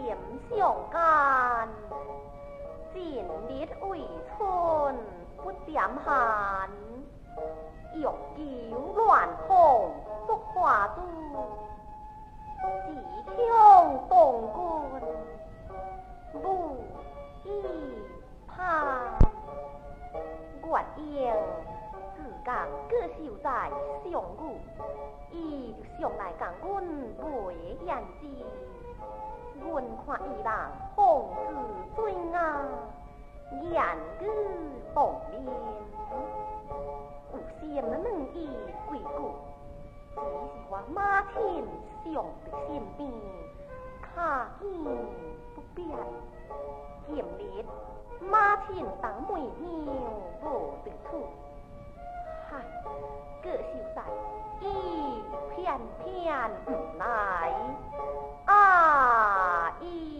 剑相间，尽力为春不点寒。玉救乱红不花都，自强动军无一叛。愿应自甘各守在上谷，以上来将军为言之。阮看伊人风姿最雅，言语动人，有心软意贵故，只是我马天上的身边，卡见不便，今日马天当妹苗无得处，嗨，个秀才伊偏偏不来。啊！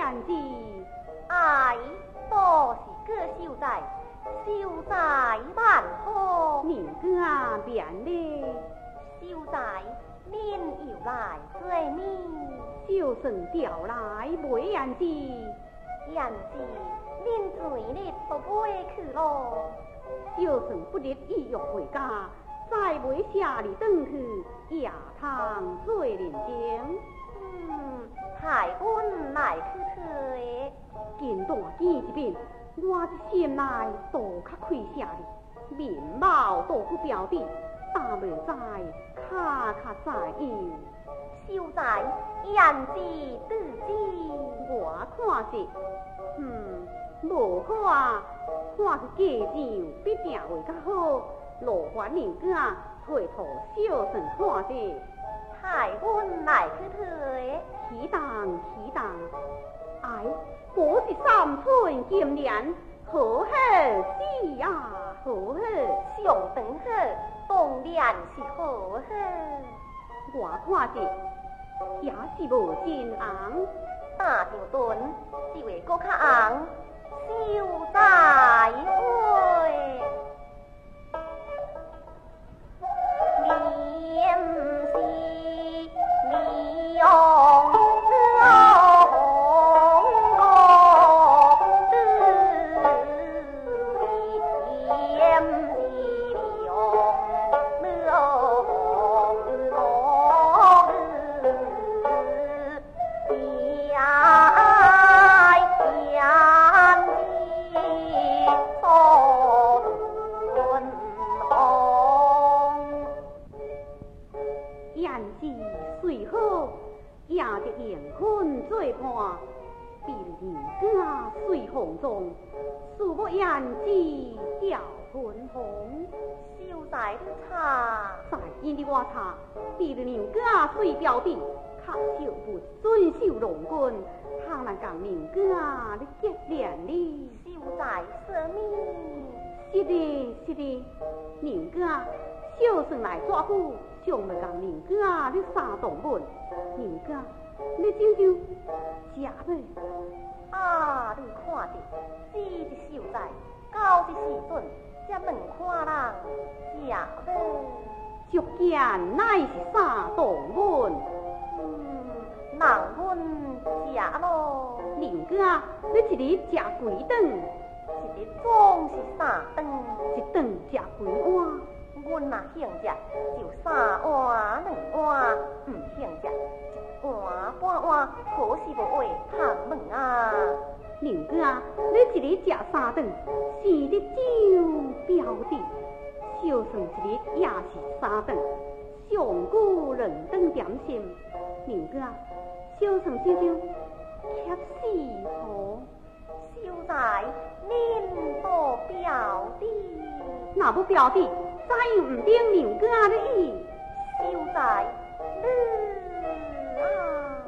想起爱多是个秀才，秀才万好，人家变的秀才面又来做咩，秀顺调来梅人子，人子嘴里都不会去咯。就算不得意欲回家，再梅下里等去，也堂醉人情。海官来去去，见到见一面，我的心内都较开下哩，面貌都不标定，大妹在，卡卡在意，秀才人之得之，我看是，嗯，无过啊，看是家境必定会较好，落款人家。回头笑声看的台湾来去退起荡起荡哎我是三寸金莲好好戏呀好好上等很当然是好好我看的也是无尽昂打吊墩这位高卡昂笑在你哦 me 我，比人家水红中，恕我胭脂掉粉红。秀才的茶，在因的我茶，便人家随标弟，他就不遵守龙君，他能讲人家你结连理？秀才舍命。是的，是的，人家小生来抓捕，想要将人家的三洞门，人家。你舅舅家未啊，你看着，死一秀才，到一时阵，这门看人家门，就见乃是三洞门。嗯，人阮家咯，林哥，你一日吃几顿？一日总是三顿，一顿吃几碗？阮若兴食，就三碗两碗；不兴食，换半碗，可是不会叹门啊。林哥啊，你一日食三顿，是的酒标的，小生一日也是三顿，上过两顿点心。林哥啊，小生小舅却是盒，小在恁不表弟，那不表弟，再唔听牛哥啊你，小在恁。 아.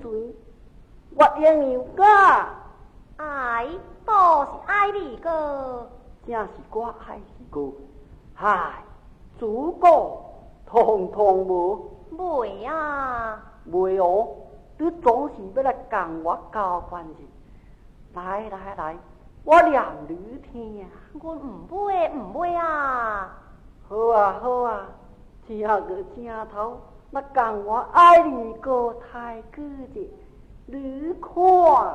罪，我应有个爱，都是爱你哥，正是我爱你哥，嗨，祖国通通无，袂啊，袂哦，你总是要来跟我交关系，来来来，我念你听。啊，我唔袂唔袂啊，好啊好啊，听个听头。那讲我爱你个太哥的女款。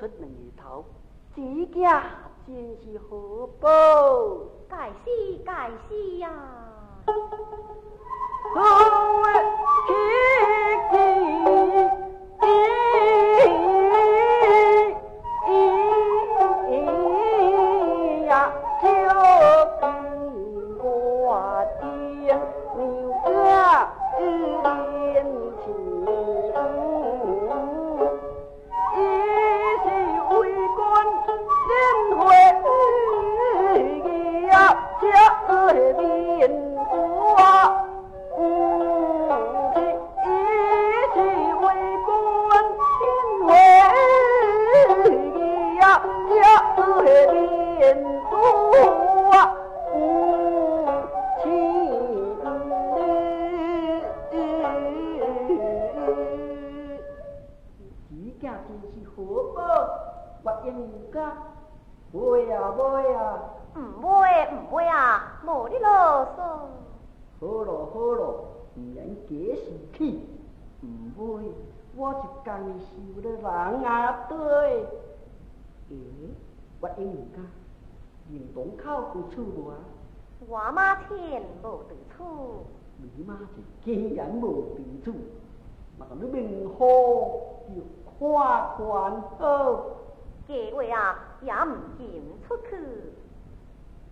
出两个头，这家真是好报。该死该死呀！会啊会啊。唔会唔会啊，冇你啰嗦。好咯好咯，唔免假士气，唔会，我就讲你受了人啊对。诶，我应唔家，认东口有厝无啊？我妈天无对处，你妈是竟然无对厝，那个你明好就看看好。假话啊也唔见出去。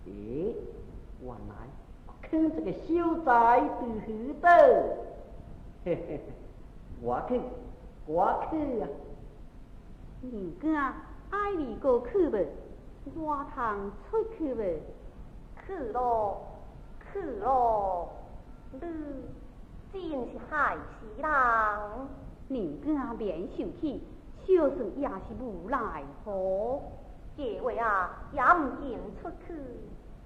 咦，原来看这个小仔对许多，嘿嘿嘿，我去，我去啊！人家爱你过去未？我通出去未？去咯去咯，你真是害死人！人家免受气，小生也是无奈何。这话啊也唔见出去。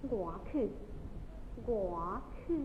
我去，我去。